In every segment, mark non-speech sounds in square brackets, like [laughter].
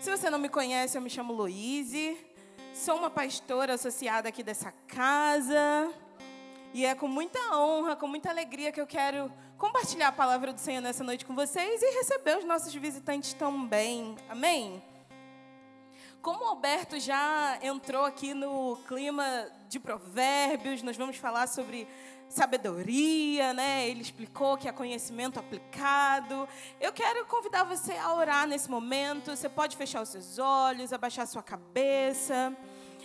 Se você não me conhece, eu me chamo Louise. Sou uma pastora associada aqui dessa casa. E é com muita honra, com muita alegria que eu quero compartilhar a palavra do Senhor nessa noite com vocês e receber os nossos visitantes também. Amém? Como o Alberto já entrou aqui no clima de provérbios, nós vamos falar sobre sabedoria, né? Ele explicou que é conhecimento aplicado. Eu quero convidar você a orar nesse momento. Você pode fechar os seus olhos, abaixar sua cabeça.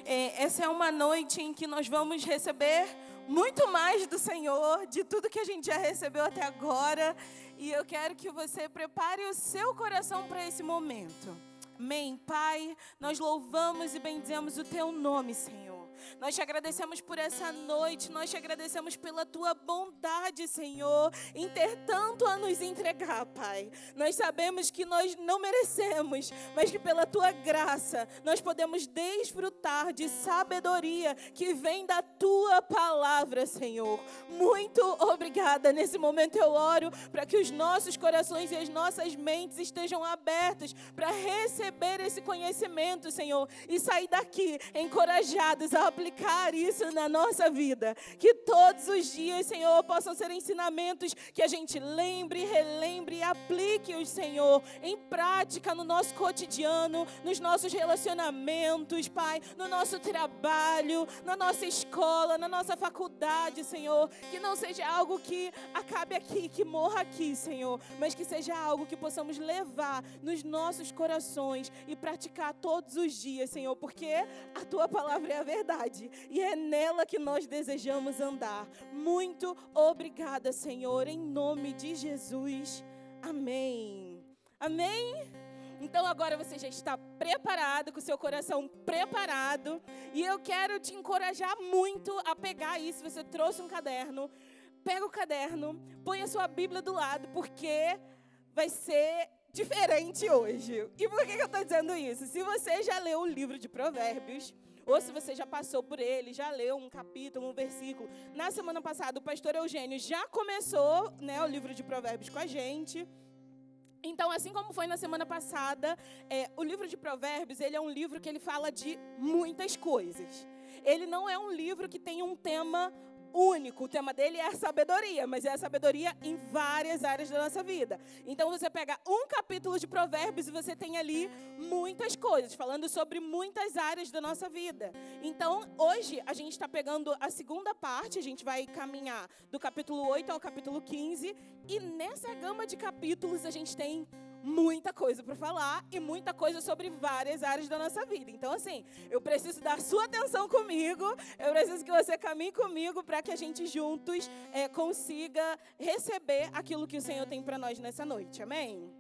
É, essa é uma noite em que nós vamos receber muito mais do Senhor, de tudo que a gente já recebeu até agora. E eu quero que você prepare o seu coração para esse momento. Amém. Pai, nós louvamos e bendizemos o teu nome, Senhor. Nós te agradecemos por essa noite, nós te agradecemos pela tua bondade, Senhor, em ter tanto a nos entregar, Pai. Nós sabemos que nós não merecemos, mas que pela tua graça nós podemos desfrutar de sabedoria que vem da tua palavra, Senhor. Muito obrigada. Nesse momento eu oro para que os nossos corações e as nossas mentes estejam abertos para receber esse conhecimento, Senhor, e sair daqui encorajados a aplicar isso na nossa vida. Que todos os dias, Senhor, possam ser ensinamentos que a gente lembre, relembre e aplique-os, Senhor, em prática no nosso cotidiano, nos nossos relacionamentos, Pai, no nosso trabalho, na nossa escola, na nossa faculdade, Senhor. Que não seja algo que acabe aqui, que morra aqui, Senhor, mas que seja algo que possamos levar nos nossos corações e praticar todos os dias, Senhor, porque a tua palavra é a verdade verdade e é nela que nós desejamos andar. Muito obrigada, Senhor, em nome de Jesus. Amém. Amém. Então agora você já está preparado, com seu coração preparado, e eu quero te encorajar muito a pegar isso. Você trouxe um caderno, pega o caderno, põe a sua Bíblia do lado, porque vai ser diferente hoje. E por que eu estou dizendo isso? Se você já leu o livro de Provérbios, ou se você já passou por ele, já leu um capítulo, um versículo. Na semana passada, o pastor Eugênio já começou né, o livro de Provérbios com a gente. Então, assim como foi na semana passada, é, o livro de Provérbios, ele é um livro que ele fala de muitas coisas. Ele não é um livro que tem um tema único. O tema dele é a sabedoria, mas é a sabedoria em várias áreas da nossa vida. Então você pega um capítulo de Provérbios e você tem ali muitas coisas, falando sobre muitas áreas da nossa vida. Então, hoje a gente está pegando a segunda parte, a gente vai caminhar do capítulo 8 ao capítulo 15, e nessa gama de capítulos a gente tem muita coisa para falar e muita coisa sobre várias áreas da nossa vida. Então, assim, eu preciso da sua atenção comigo, eu preciso que você caminhe comigo para que a gente juntos é, consiga receber aquilo que o Senhor tem para nós nessa noite. Amém?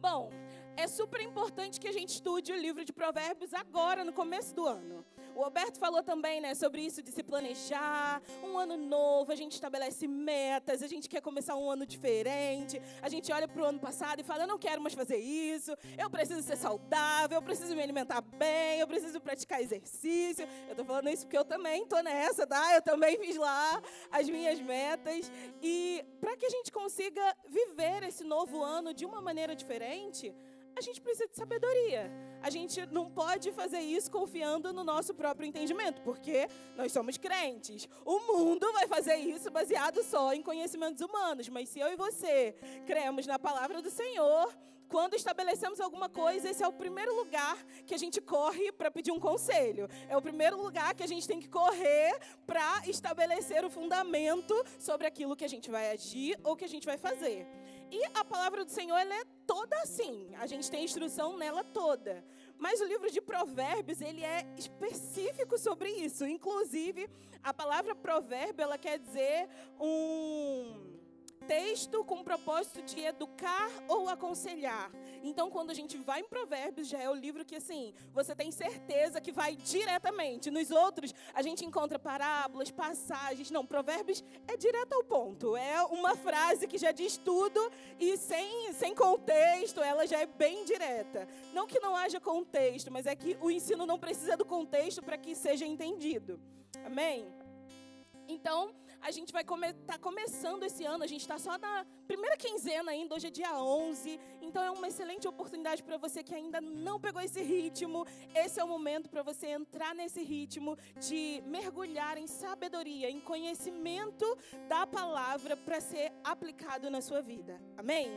Bom, é super importante que a gente estude o livro de Provérbios agora, no começo do ano. O Alberto falou também, né, sobre isso de se planejar, um ano novo, a gente estabelece metas, a gente quer começar um ano diferente, a gente olha para o ano passado e fala, eu não quero mais fazer isso, eu preciso ser saudável, eu preciso me alimentar bem, eu preciso praticar exercício. Eu estou falando isso porque eu também estou nessa, tá? Eu também fiz lá as minhas metas. E para que a gente consiga viver esse novo ano de uma maneira diferente, a gente precisa de sabedoria. A gente não pode fazer isso confiando no nosso próprio entendimento, porque nós somos crentes. O mundo vai fazer isso baseado só em conhecimentos humanos, mas se eu e você cremos na palavra do Senhor, quando estabelecemos alguma coisa, esse é o primeiro lugar que a gente corre para pedir um conselho. É o primeiro lugar que a gente tem que correr para estabelecer o fundamento sobre aquilo que a gente vai agir ou que a gente vai fazer. E a palavra do Senhor ela é toda assim. A gente tem instrução nela toda. Mas o livro de Provérbios, ele é específico sobre isso. Inclusive, a palavra provérbio, ela quer dizer um texto com o propósito de educar ou aconselhar. Então, quando a gente vai em Provérbios, já é o livro que, assim, você tem certeza que vai diretamente. Nos outros, a gente encontra parábolas, passagens. Não, Provérbios é direto ao ponto. É uma frase que já diz tudo e sem, sem contexto, ela já é bem direta. Não que não haja contexto, mas é que o ensino não precisa do contexto para que seja entendido. Amém? Então, A gente vai estar tá começando esse ano, a gente está só na primeira quinzena ainda, hoje é dia 11. Então é uma excelente oportunidade para você que ainda não pegou esse ritmo. Esse é o momento para você entrar nesse ritmo de mergulhar em sabedoria, em conhecimento da palavra para ser aplicado na sua vida. Amém?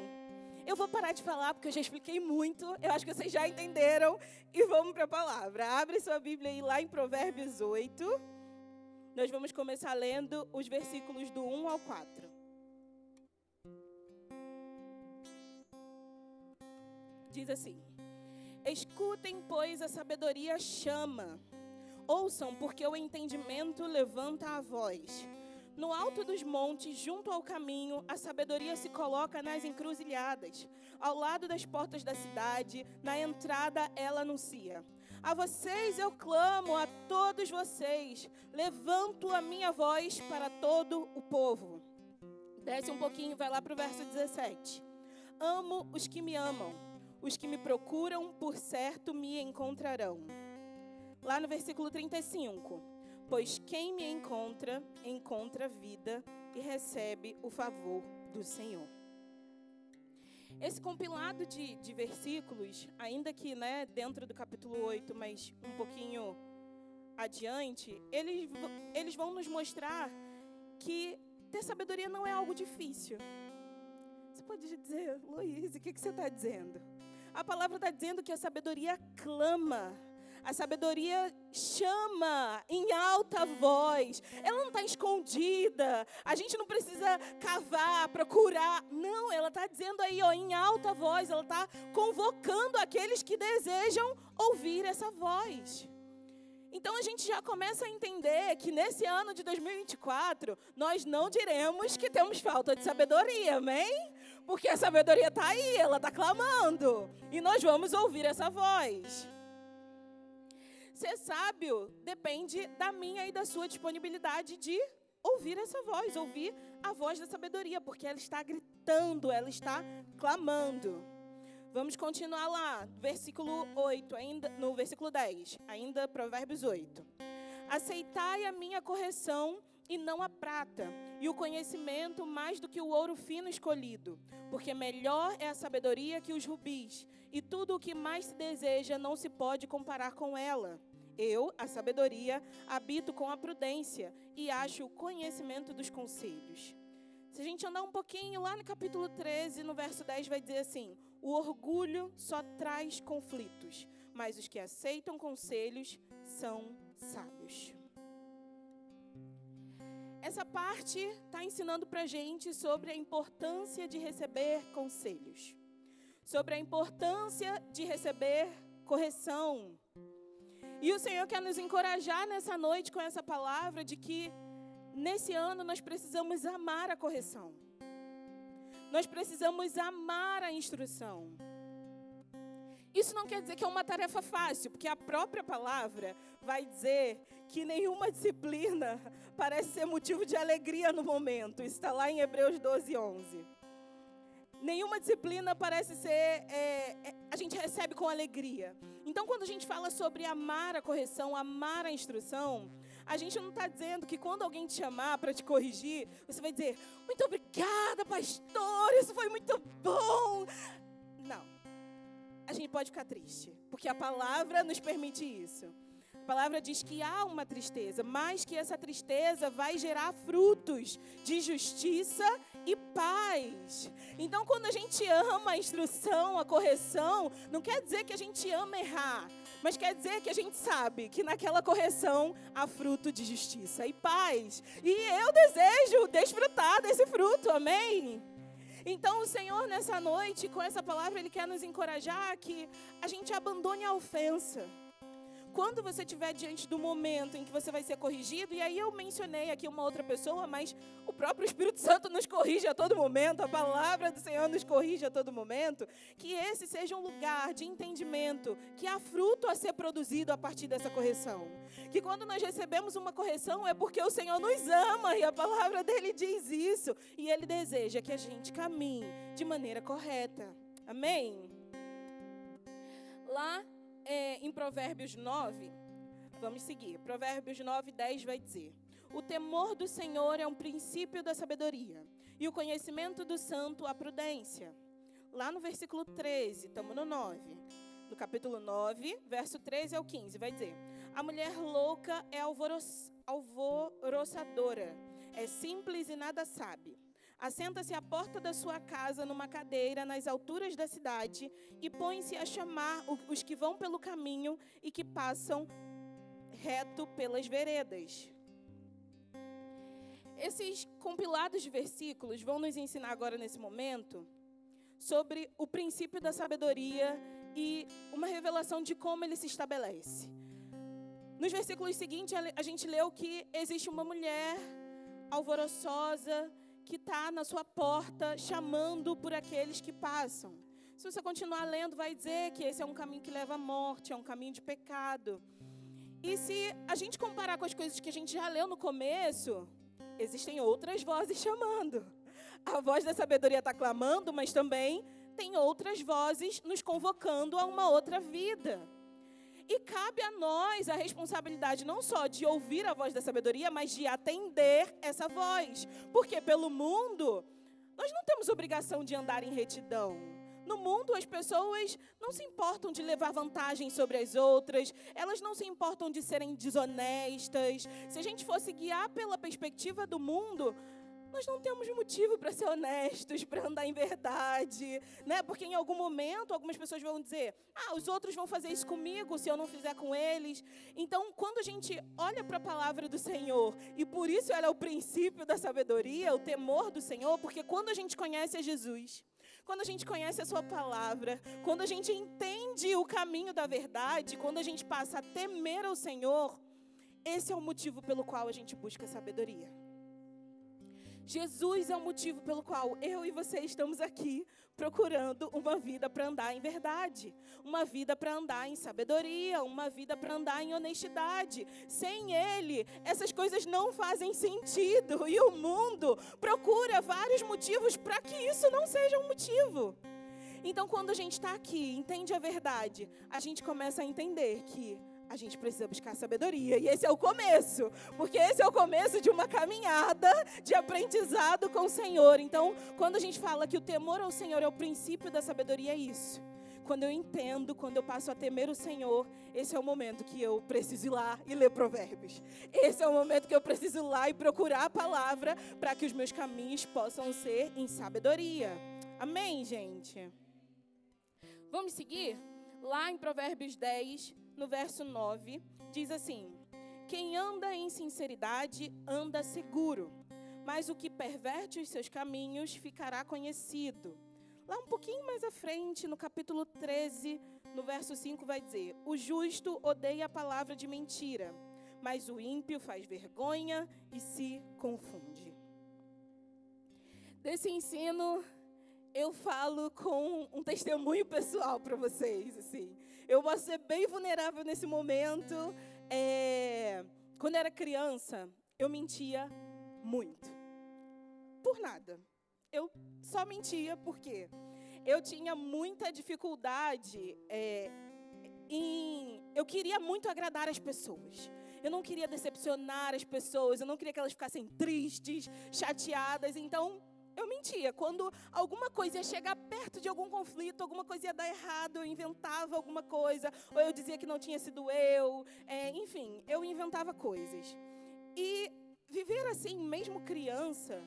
Eu vou parar de falar porque eu já expliquei muito. Eu acho que vocês já entenderam. E vamos para a palavra. Abre sua Bíblia aí lá em Provérbios 8. Nós vamos começar lendo os versículos do 1 ao 4. Diz assim: Escutem, pois a sabedoria chama. Ouçam, porque o entendimento levanta a voz. No alto dos montes, junto ao caminho, a sabedoria se coloca nas encruzilhadas. Ao lado das portas da cidade, na entrada, ela anuncia: A vocês eu clamo, a todos vocês, levanto a minha voz para todo o povo. Desce um pouquinho, vai lá para o verso 17. Amo os que me amam, os que me procuram, por certo me encontrarão. Lá no versículo 35 pois quem me encontra, encontra vida e recebe o favor do Senhor. Esse compilado de, de versículos, ainda que né, dentro do capítulo 8, mas um pouquinho adiante, eles, eles vão nos mostrar que ter sabedoria não é algo difícil. Você pode dizer, Luiz, o que, que você está dizendo? A palavra está dizendo que a sabedoria clama a sabedoria chama em alta voz. Ela não está escondida. A gente não precisa cavar, procurar. Não, ela está dizendo aí, ó, em alta voz. Ela está convocando aqueles que desejam ouvir essa voz. Então a gente já começa a entender que nesse ano de 2024 nós não diremos que temos falta de sabedoria, amém? Porque a sabedoria está aí, ela está clamando. E nós vamos ouvir essa voz. Ser sábio depende da minha e da sua disponibilidade de ouvir essa voz, ouvir a voz da sabedoria, porque ela está gritando, ela está clamando. Vamos continuar lá, versículo 8, ainda no versículo 10, ainda Provérbios 8. Aceitai a minha correção e não a prata, e o conhecimento mais do que o ouro fino escolhido, porque melhor é a sabedoria que os rubis, e tudo o que mais se deseja não se pode comparar com ela. Eu, a sabedoria, habito com a prudência e acho o conhecimento dos conselhos. Se a gente andar um pouquinho lá no capítulo 13, no verso 10, vai dizer assim: O orgulho só traz conflitos, mas os que aceitam conselhos são sábios. Essa parte está ensinando para a gente sobre a importância de receber conselhos sobre a importância de receber correção. E o Senhor quer nos encorajar nessa noite com essa palavra de que nesse ano nós precisamos amar a correção. Nós precisamos amar a instrução. Isso não quer dizer que é uma tarefa fácil, porque a própria palavra vai dizer que nenhuma disciplina [laughs] parece ser motivo de alegria no momento. Está lá em Hebreus 12, 11 nenhuma disciplina parece ser, é, é, a gente recebe com alegria. Então, quando a gente fala sobre amar a correção, amar a instrução, a gente não está dizendo que quando alguém te chamar para te corrigir, você vai dizer, muito obrigada, pastor, isso foi muito bom. Não. A gente pode ficar triste, porque a palavra nos permite isso. A palavra diz que há uma tristeza, mas que essa tristeza vai gerar frutos de justiça e paz. Então, quando a gente ama a instrução, a correção, não quer dizer que a gente ama errar, mas quer dizer que a gente sabe que naquela correção há fruto de justiça e paz. E eu desejo desfrutar desse fruto, amém? Então, o Senhor, nessa noite, com essa palavra, Ele quer nos encorajar que a gente abandone a ofensa quando você estiver diante do momento em que você vai ser corrigido, e aí eu mencionei aqui uma outra pessoa, mas o próprio Espírito [laughs] Santo nos corrige a todo momento, a palavra do Senhor nos corrige a todo momento, que esse seja um lugar de entendimento, que há fruto a ser produzido a partir dessa correção. Que quando nós recebemos uma correção é porque o Senhor nos ama e a palavra dele diz isso, e ele deseja que a gente caminhe de maneira correta. Amém? Lá é, em Provérbios 9, vamos seguir. Provérbios 9, 10 vai dizer: O temor do Senhor é um princípio da sabedoria, e o conhecimento do santo a prudência. Lá no versículo 13, estamos no 9. No capítulo 9, verso 13 ao 15, vai dizer: A mulher louca é alvoroçadora, é simples e nada sabe. Assenta-se à porta da sua casa numa cadeira nas alturas da cidade e põe-se a chamar os que vão pelo caminho e que passam reto pelas veredas. Esses compilados de versículos vão nos ensinar agora nesse momento sobre o princípio da sabedoria e uma revelação de como ele se estabelece. Nos versículos seguintes, a gente leu que existe uma mulher alvoroçosa que está na sua porta chamando por aqueles que passam. Se você continuar lendo, vai dizer que esse é um caminho que leva à morte, é um caminho de pecado. E se a gente comparar com as coisas que a gente já leu no começo, existem outras vozes chamando. A voz da sabedoria está clamando, mas também tem outras vozes nos convocando a uma outra vida. E cabe a nós a responsabilidade não só de ouvir a voz da sabedoria, mas de atender essa voz. Porque pelo mundo, nós não temos obrigação de andar em retidão. No mundo, as pessoas não se importam de levar vantagem sobre as outras, elas não se importam de serem desonestas. Se a gente fosse guiar pela perspectiva do mundo, nós não temos motivo para ser honestos, para andar em verdade, né? Porque em algum momento algumas pessoas vão dizer: "Ah, os outros vão fazer isso comigo se eu não fizer com eles". Então, quando a gente olha para a palavra do Senhor, e por isso ela é o princípio da sabedoria, o temor do Senhor, porque quando a gente conhece a Jesus, quando a gente conhece a Sua palavra, quando a gente entende o caminho da verdade, quando a gente passa a temer ao Senhor, esse é o motivo pelo qual a gente busca sabedoria. Jesus é o motivo pelo qual eu e você estamos aqui procurando uma vida para andar em verdade, uma vida para andar em sabedoria, uma vida para andar em honestidade. Sem Ele, essas coisas não fazem sentido e o mundo procura vários motivos para que isso não seja um motivo. Então, quando a gente está aqui, entende a verdade, a gente começa a entender que a gente precisa buscar sabedoria. E esse é o começo, porque esse é o começo de uma caminhada de aprendizado com o Senhor. Então, quando a gente fala que o temor ao Senhor é o princípio da sabedoria, é isso. Quando eu entendo, quando eu passo a temer o Senhor, esse é o momento que eu preciso ir lá e ler provérbios. Esse é o momento que eu preciso ir lá e procurar a palavra para que os meus caminhos possam ser em sabedoria. Amém, gente? Vamos seguir? Lá em Provérbios 10, no verso 9, diz assim: Quem anda em sinceridade anda seguro, mas o que perverte os seus caminhos ficará conhecido. Lá um pouquinho mais à frente, no capítulo 13, no verso 5, vai dizer: O justo odeia a palavra de mentira, mas o ímpio faz vergonha e se confunde. Desse ensino, eu falo com um testemunho pessoal para vocês, assim. Eu posso ser bem vulnerável nesse momento. É, quando era criança, eu mentia muito. Por nada. Eu só mentia porque eu tinha muita dificuldade é, em. Eu queria muito agradar as pessoas. Eu não queria decepcionar as pessoas. Eu não queria que elas ficassem tristes, chateadas. Então, eu mentia. Quando alguma coisa ia chegar perto de algum conflito, alguma coisa ia dar errado, eu inventava alguma coisa, ou eu dizia que não tinha sido eu. É, enfim, eu inventava coisas. E viver assim, mesmo criança,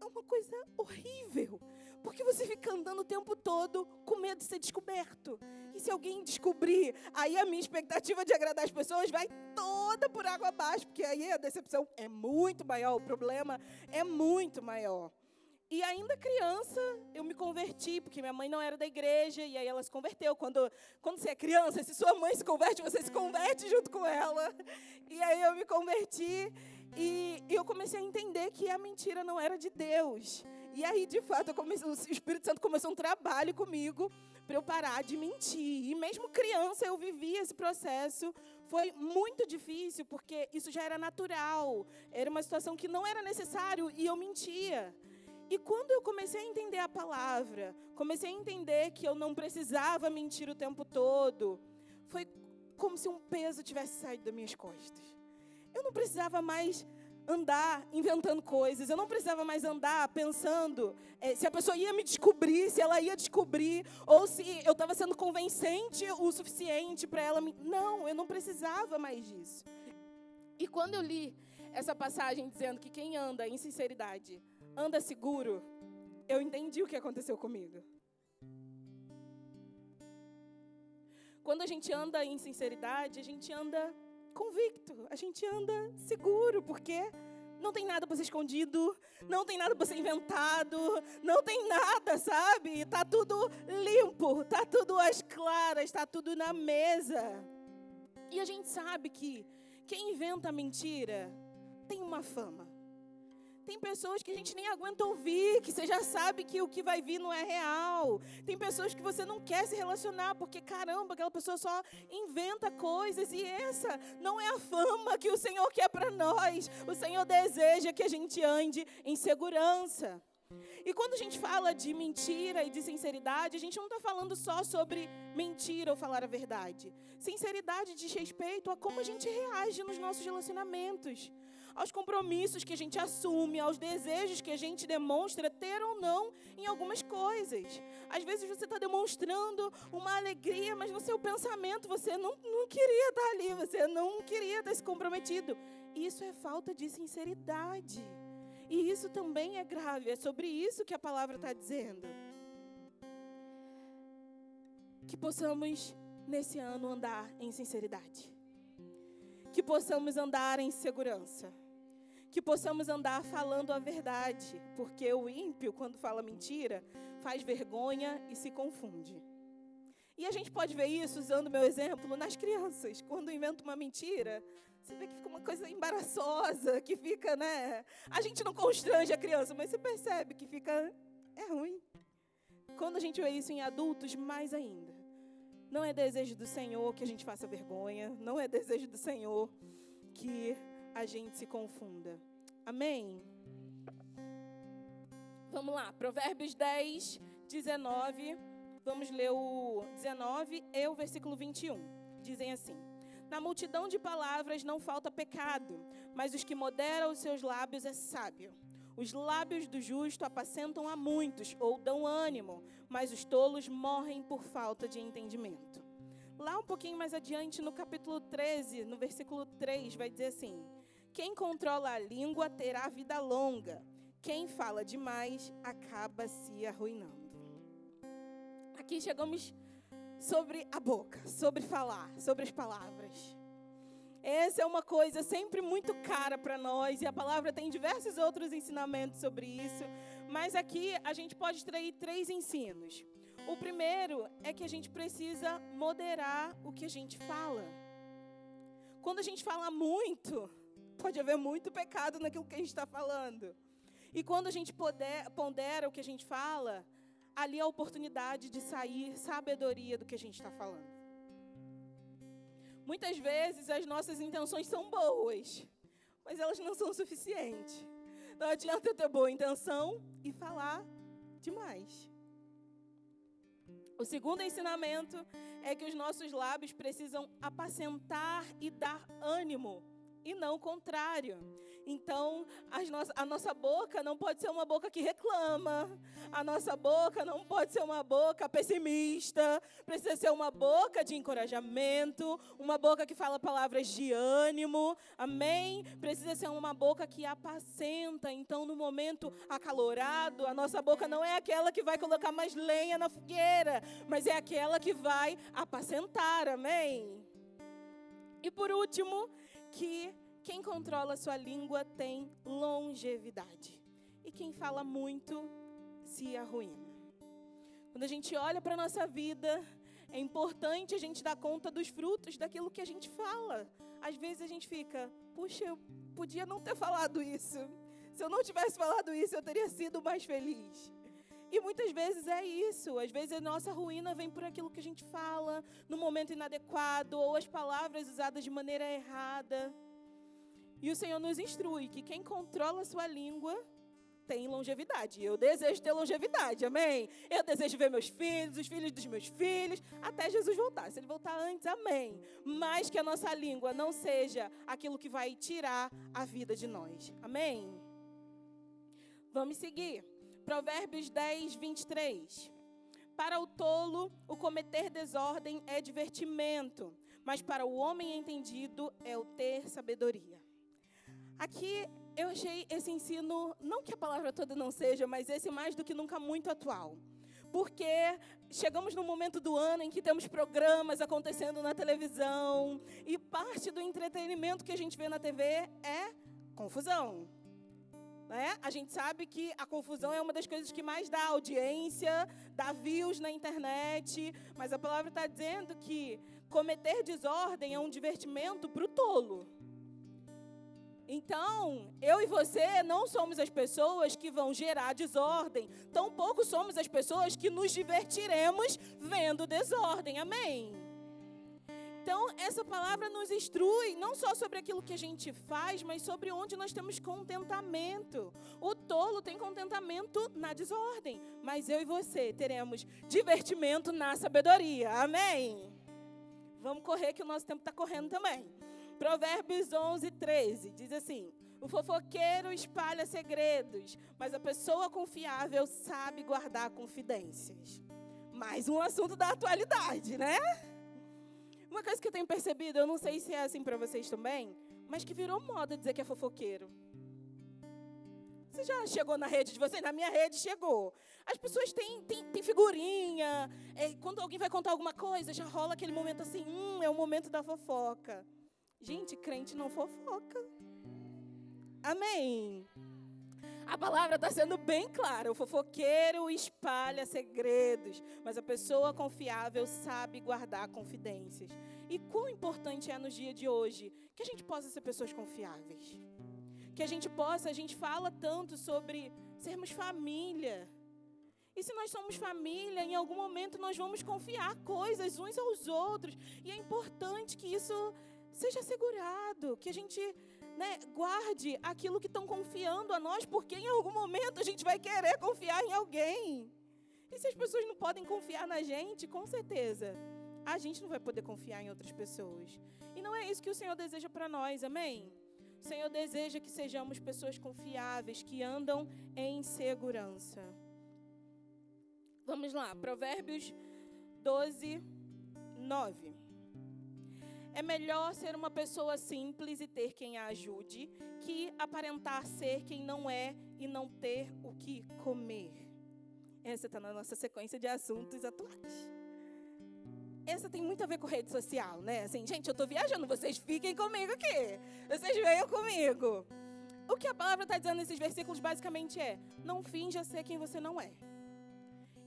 é uma coisa horrível. Porque você fica andando o tempo todo com medo de ser descoberto. E se alguém descobrir, aí a minha expectativa de agradar as pessoas vai toda por água abaixo, porque aí a decepção é muito maior, o problema é muito maior. E ainda criança, eu me converti, porque minha mãe não era da igreja, e aí ela se converteu. Quando, quando você é criança, se sua mãe se converte, você se converte junto com ela. E aí eu me converti, e, e eu comecei a entender que a mentira não era de Deus. E aí, de fato, comecei, o Espírito Santo começou um trabalho comigo para eu parar de mentir. E mesmo criança, eu vivia esse processo. Foi muito difícil, porque isso já era natural. Era uma situação que não era necessário, e eu mentia. E quando eu comecei a entender a palavra, comecei a entender que eu não precisava mentir o tempo todo, foi como se um peso tivesse saído das minhas costas. Eu não precisava mais andar inventando coisas, eu não precisava mais andar pensando é, se a pessoa ia me descobrir, se ela ia descobrir, ou se eu estava sendo convencente o suficiente para ela me. Não, eu não precisava mais disso. E quando eu li essa passagem dizendo que quem anda em sinceridade anda seguro, eu entendi o que aconteceu comigo. Quando a gente anda em sinceridade, a gente anda convicto, a gente anda seguro, porque não tem nada para ser escondido, não tem nada para ser inventado, não tem nada, sabe? Tá tudo limpo, tá tudo às claras, tá tudo na mesa. E a gente sabe que quem inventa mentira tem uma fama. Tem pessoas que a gente nem aguenta ouvir, que você já sabe que o que vai vir não é real. Tem pessoas que você não quer se relacionar, porque caramba, aquela pessoa só inventa coisas e essa não é a fama que o Senhor quer para nós. O Senhor deseja que a gente ande em segurança. E quando a gente fala de mentira e de sinceridade, a gente não está falando só sobre mentir ou falar a verdade. Sinceridade diz respeito a como a gente reage nos nossos relacionamentos aos compromissos que a gente assume, aos desejos que a gente demonstra ter ou não em algumas coisas. Às vezes você está demonstrando uma alegria, mas no seu pensamento você não, não queria estar ali, você não queria estar se comprometido. Isso é falta de sinceridade. E isso também é grave, é sobre isso que a palavra está dizendo. Que possamos, nesse ano, andar em sinceridade. Que possamos andar em segurança que possamos andar falando a verdade, porque o ímpio, quando fala mentira, faz vergonha e se confunde. E a gente pode ver isso, usando meu exemplo, nas crianças. Quando inventa uma mentira, você vê que fica uma coisa embaraçosa, que fica, né? A gente não constrange a criança, mas você percebe que fica. É ruim. Quando a gente vê isso em adultos, mais ainda. Não é desejo do Senhor que a gente faça vergonha, não é desejo do Senhor que a gente se confunda. Amém? Vamos lá, Provérbios 10, 19. Vamos ler o 19 e o versículo 21. Dizem assim: Na multidão de palavras não falta pecado, mas os que moderam os seus lábios é sábio. Os lábios do justo apacentam a muitos ou dão ânimo, mas os tolos morrem por falta de entendimento. Lá um pouquinho mais adiante, no capítulo 13, no versículo 3, vai dizer assim: quem controla a língua terá vida longa. Quem fala demais acaba se arruinando. Aqui chegamos sobre a boca, sobre falar, sobre as palavras. Essa é uma coisa sempre muito cara para nós e a palavra tem diversos outros ensinamentos sobre isso, mas aqui a gente pode extrair três ensinos. O primeiro é que a gente precisa moderar o que a gente fala. Quando a gente fala muito, pode haver muito pecado naquilo que a gente está falando. E quando a gente poder, pondera o que a gente fala, ali é a oportunidade de sair sabedoria do que a gente está falando. Muitas vezes as nossas intenções são boas, mas elas não são suficientes. Não adianta eu ter boa intenção e falar demais. O segundo ensinamento é que os nossos lábios precisam apacentar e dar ânimo e não o contrário. Então, a nossa boca não pode ser uma boca que reclama, a nossa boca não pode ser uma boca pessimista, precisa ser uma boca de encorajamento, uma boca que fala palavras de ânimo, amém? Precisa ser uma boca que apacenta. Então, no momento acalorado, a nossa boca não é aquela que vai colocar mais lenha na fogueira, mas é aquela que vai apacentar, amém? E por último, que quem controla sua língua tem longevidade. E quem fala muito se arruína. Quando a gente olha para a nossa vida, é importante a gente dar conta dos frutos daquilo que a gente fala. Às vezes a gente fica, puxa, eu podia não ter falado isso. Se eu não tivesse falado isso, eu teria sido mais feliz. E muitas vezes é isso. Às vezes a nossa ruína vem por aquilo que a gente fala, no momento inadequado, ou as palavras usadas de maneira errada. E o Senhor nos instrui que quem controla a sua língua tem longevidade. Eu desejo ter longevidade, amém? Eu desejo ver meus filhos, os filhos dos meus filhos, até Jesus voltar. Se ele voltar antes, amém. Mas que a nossa língua não seja aquilo que vai tirar a vida de nós, amém? Vamos seguir. Provérbios 10, 23. Para o tolo, o cometer desordem é divertimento, mas para o homem entendido é o ter sabedoria. Aqui eu achei esse ensino, não que a palavra toda não seja, mas esse mais do que nunca muito atual. Porque chegamos num momento do ano em que temos programas acontecendo na televisão e parte do entretenimento que a gente vê na TV é confusão. Né? A gente sabe que a confusão é uma das coisas que mais dá audiência, dá views na internet, mas a palavra está dizendo que cometer desordem é um divertimento para o tolo. Então, eu e você não somos as pessoas que vão gerar desordem, tampouco somos as pessoas que nos divertiremos vendo desordem. Amém? Então, essa palavra nos instrui não só sobre aquilo que a gente faz, mas sobre onde nós temos contentamento. O tolo tem contentamento na desordem, mas eu e você teremos divertimento na sabedoria. Amém? Vamos correr que o nosso tempo está correndo também. Provérbios 11, 13 diz assim: O fofoqueiro espalha segredos, mas a pessoa confiável sabe guardar confidências. Mais um assunto da atualidade, né? Uma coisa que eu tenho percebido, eu não sei se é assim para vocês também, mas que virou moda dizer que é fofoqueiro. Você já chegou na rede de vocês? Na minha rede chegou. As pessoas têm, têm, têm figurinha. É, quando alguém vai contar alguma coisa, já rola aquele momento assim: hum, é o momento da fofoca. Gente, crente não fofoca. Amém. A palavra está sendo bem clara. O fofoqueiro espalha segredos, mas a pessoa confiável sabe guardar confidências. E quão importante é nos dias de hoje que a gente possa ser pessoas confiáveis. Que a gente possa, a gente fala tanto sobre sermos família. E se nós somos família, em algum momento nós vamos confiar coisas uns aos outros. E é importante que isso seja segurado, que a gente né, guarde aquilo que estão confiando a nós, porque em algum momento a gente vai querer confiar em alguém. E se as pessoas não podem confiar na gente, com certeza, a gente não vai poder confiar em outras pessoas. E não é isso que o Senhor deseja para nós, amém? O Senhor deseja que sejamos pessoas confiáveis, que andam em segurança. Vamos lá, Provérbios 12, 9. É melhor ser uma pessoa simples e ter quem a ajude, que aparentar ser quem não é e não ter o que comer. Essa está na nossa sequência de assuntos atuais. Essa tem muito a ver com rede social, né? Assim, gente, eu estou viajando, vocês fiquem comigo aqui. Vocês venham comigo. O que a palavra está dizendo nesses versículos basicamente é: não finja ser quem você não é.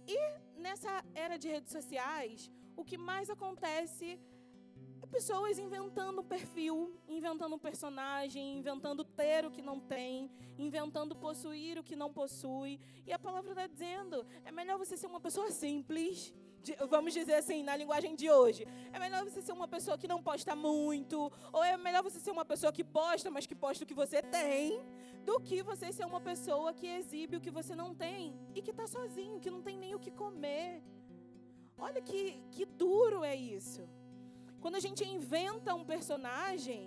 E nessa era de redes sociais, o que mais acontece pessoas inventando um perfil, inventando um personagem, inventando ter o que não tem, inventando possuir o que não possui. E a palavra está dizendo: é melhor você ser uma pessoa simples. De, vamos dizer assim, na linguagem de hoje. É melhor você ser uma pessoa que não posta muito, ou é melhor você ser uma pessoa que posta, mas que posta o que você tem, do que você ser uma pessoa que exibe o que você não tem e que está sozinho, que não tem nem o que comer. Olha que, que duro é isso. Quando a gente inventa um personagem,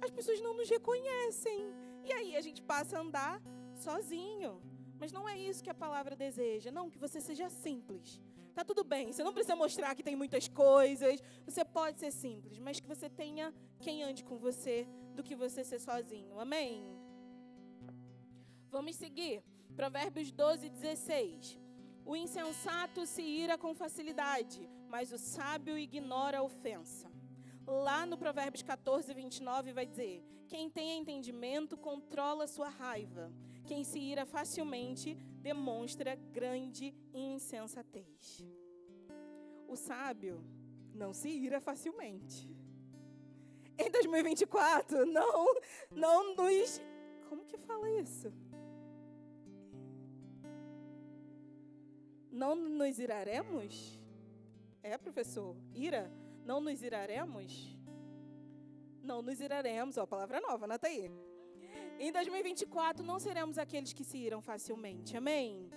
as pessoas não nos reconhecem. E aí a gente passa a andar sozinho. Mas não é isso que a palavra deseja. Não, que você seja simples. Tá tudo bem. Você não precisa mostrar que tem muitas coisas. Você pode ser simples, mas que você tenha quem ande com você do que você ser sozinho. Amém? Vamos seguir. Provérbios 12, 16. O insensato se ira com facilidade, mas o sábio ignora a ofensa. Lá no Provérbios 14, 29 vai dizer: Quem tem entendimento controla sua raiva. Quem se ira facilmente demonstra grande insensatez. O sábio não se ira facilmente. Em 2024, não, não nos. Como que fala isso? Não nos iraremos? É, professor? Ira? Não nos iraremos? Não nos iraremos. Ó, palavra nova, anota aí. Em 2024 não seremos aqueles que se iram facilmente. Amém?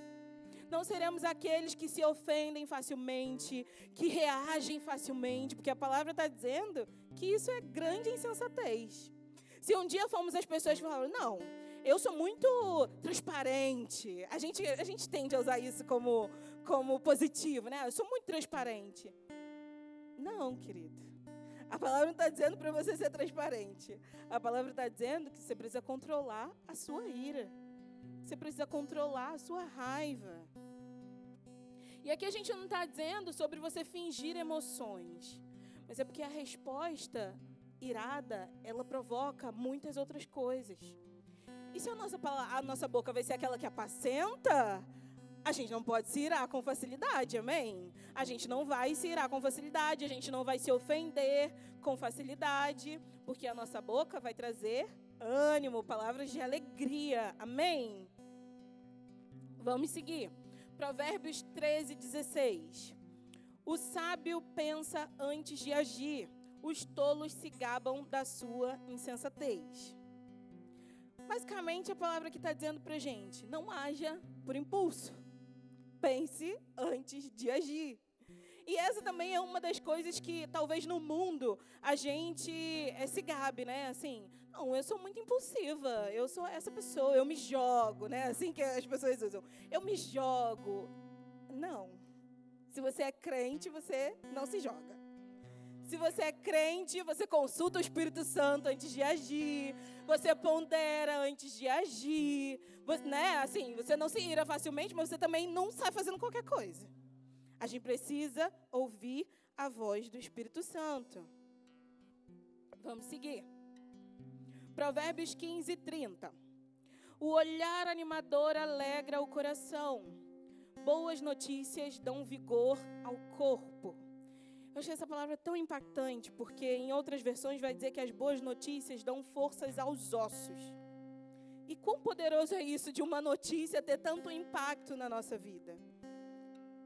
Não seremos aqueles que se ofendem facilmente, que reagem facilmente, porque a palavra está dizendo que isso é grande insensatez. Se um dia fomos as pessoas que falaram, não, eu sou muito transparente. A gente, a gente tende a usar isso como, como positivo, né? Eu sou muito transparente. Não, querido. A palavra não está dizendo para você ser transparente. A palavra está dizendo que você precisa controlar a sua ira. Você precisa controlar a sua raiva. E aqui a gente não está dizendo sobre você fingir emoções, mas é porque a resposta irada, ela provoca muitas outras coisas. E se a nossa, a nossa boca vai ser aquela que apacenta, a gente não pode se irar com facilidade, amém? A gente não vai se irar com facilidade, a gente não vai se ofender com facilidade, porque a nossa boca vai trazer ânimo, palavras de alegria, amém? Vamos seguir. Provérbios 13, 16. O sábio pensa antes de agir, os tolos se gabam da sua insensatez. Basicamente, a palavra que está dizendo para gente: não haja por impulso. Pense antes de agir. E essa também é uma das coisas que talvez no mundo a gente é, se gabe, né? Assim, não, eu sou muito impulsiva, eu sou essa pessoa, eu me jogo, né? Assim que as pessoas usam. Eu me jogo. Não. Se você é crente, você não se joga. Se você é crente, você consulta o Espírito Santo antes de agir, você pondera antes de agir, você, né? Assim, você não se ira facilmente, mas você também não sai fazendo qualquer coisa. A gente precisa ouvir a voz do Espírito Santo. Vamos seguir. Provérbios 15, 30. O olhar animador alegra o coração. Boas notícias dão vigor ao corpo. Eu achei essa palavra tão impactante, porque em outras versões vai dizer que as boas notícias dão forças aos ossos. E quão poderoso é isso de uma notícia ter tanto impacto na nossa vida?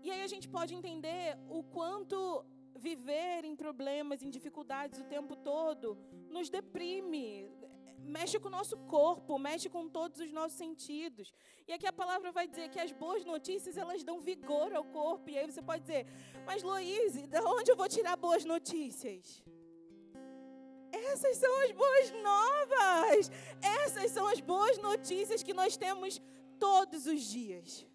E aí a gente pode entender o quanto viver em problemas, em dificuldades o tempo todo nos deprime, mexe com o nosso corpo, mexe com todos os nossos sentidos. E aqui a palavra vai dizer que as boas notícias, elas dão vigor ao corpo. E aí você pode dizer, mas Loíse, de onde eu vou tirar boas notícias? Essas são as boas novas. Essas são as boas notícias que nós temos todos os dias.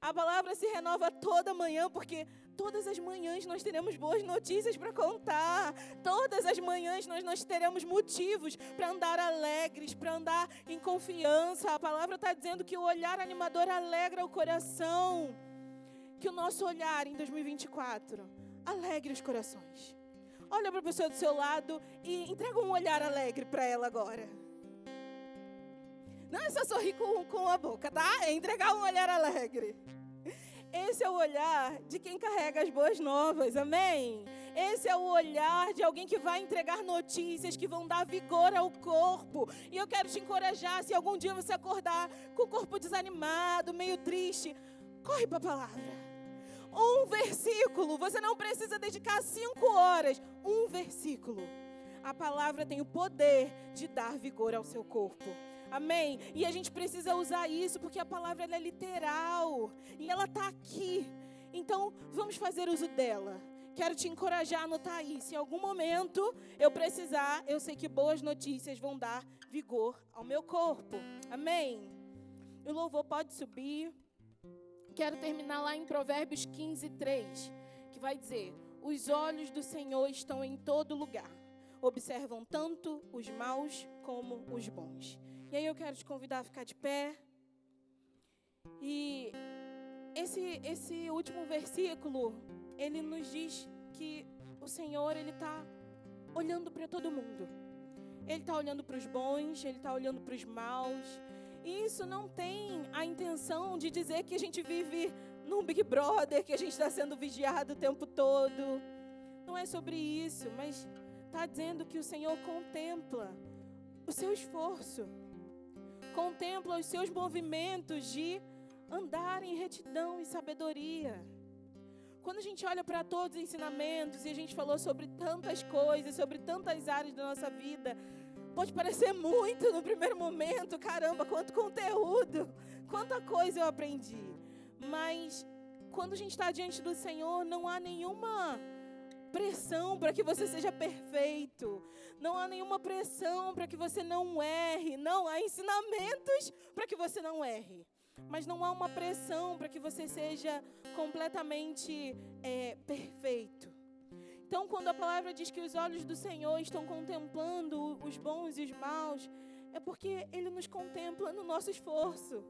A palavra se renova toda manhã, porque todas as manhãs nós teremos boas notícias para contar. Todas as manhãs nós, nós teremos motivos para andar alegres, para andar em confiança. A palavra está dizendo que o olhar animador alegra o coração. Que o nosso olhar em 2024 alegre os corações. Olha para a pessoa do seu lado e entrega um olhar alegre para ela agora. Não é só sorrir com, com a boca, tá? É entregar um olhar alegre. Esse é o olhar de quem carrega as boas novas, amém? Esse é o olhar de alguém que vai entregar notícias que vão dar vigor ao corpo. E eu quero te encorajar, se algum dia você acordar com o corpo desanimado, meio triste, corre para a palavra. Um versículo, você não precisa dedicar cinco horas. Um versículo. A palavra tem o poder de dar vigor ao seu corpo. Amém? E a gente precisa usar isso porque a palavra é literal e ela está aqui. Então, vamos fazer uso dela. Quero te encorajar a anotar aí. Se em algum momento eu precisar, eu sei que boas notícias vão dar vigor ao meu corpo. Amém? O louvor pode subir. Quero terminar lá em Provérbios 15, 3, que vai dizer: Os olhos do Senhor estão em todo lugar, observam tanto os maus como os bons. E aí eu quero te convidar a ficar de pé. E esse, esse último versículo, ele nos diz que o Senhor, ele está olhando para todo mundo. Ele está olhando para os bons, ele está olhando para os maus. E isso não tem a intenção de dizer que a gente vive num Big Brother, que a gente está sendo vigiado o tempo todo. Não é sobre isso, mas está dizendo que o Senhor contempla o seu esforço contempla os seus movimentos de andar em retidão e sabedoria. Quando a gente olha para todos os ensinamentos e a gente falou sobre tantas coisas, sobre tantas áreas da nossa vida, Pode parecer muito no primeiro momento, caramba, quanto conteúdo, quanta coisa eu aprendi. Mas quando a gente está diante do Senhor, não há nenhuma pressão para que você seja perfeito. Não há nenhuma pressão para que você não erre. Não há ensinamentos para que você não erre. Mas não há uma pressão para que você seja completamente é, perfeito. Então, quando a palavra diz que os olhos do Senhor estão contemplando os bons e os maus, é porque Ele nos contempla no nosso esforço.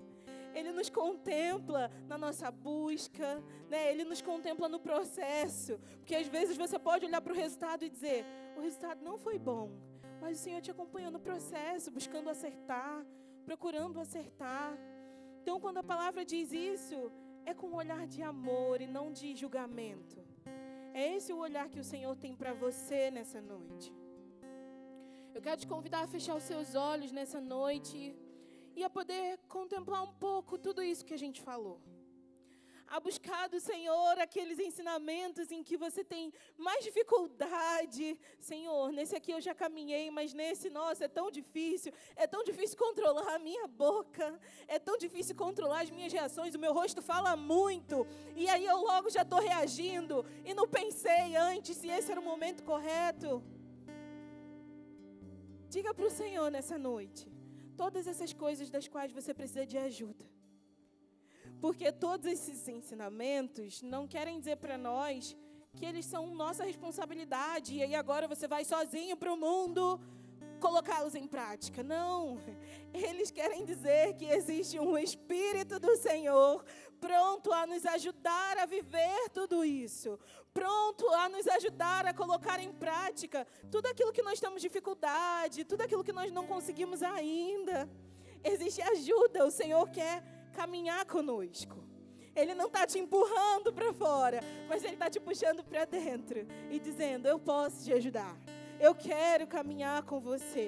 Ele nos contempla na nossa busca, né? Ele nos contempla no processo. Porque às vezes você pode olhar para o resultado e dizer: o resultado não foi bom, mas o Senhor te acompanhou no processo, buscando acertar, procurando acertar. Então, quando a palavra diz isso, é com um olhar de amor e não de julgamento. É esse o olhar que o Senhor tem para você nessa noite. Eu quero te convidar a fechar os seus olhos nessa noite e a poder contemplar um pouco tudo isso que a gente falou. A buscar do Senhor aqueles ensinamentos em que você tem mais dificuldade. Senhor, nesse aqui eu já caminhei, mas nesse, nossa, é tão difícil. É tão difícil controlar a minha boca. É tão difícil controlar as minhas reações. O meu rosto fala muito. E aí eu logo já estou reagindo. E não pensei antes se esse era o momento correto. Diga para o Senhor nessa noite todas essas coisas das quais você precisa de ajuda. Porque todos esses ensinamentos não querem dizer para nós que eles são nossa responsabilidade e aí agora você vai sozinho para o mundo colocá-los em prática. Não. Eles querem dizer que existe um Espírito do Senhor pronto a nos ajudar a viver tudo isso, pronto a nos ajudar a colocar em prática tudo aquilo que nós temos dificuldade, tudo aquilo que nós não conseguimos ainda. Existe ajuda, o Senhor quer caminhar conosco. Ele não está te empurrando para fora, mas Ele está te puxando para dentro e dizendo: Eu posso te ajudar. Eu quero caminhar com você.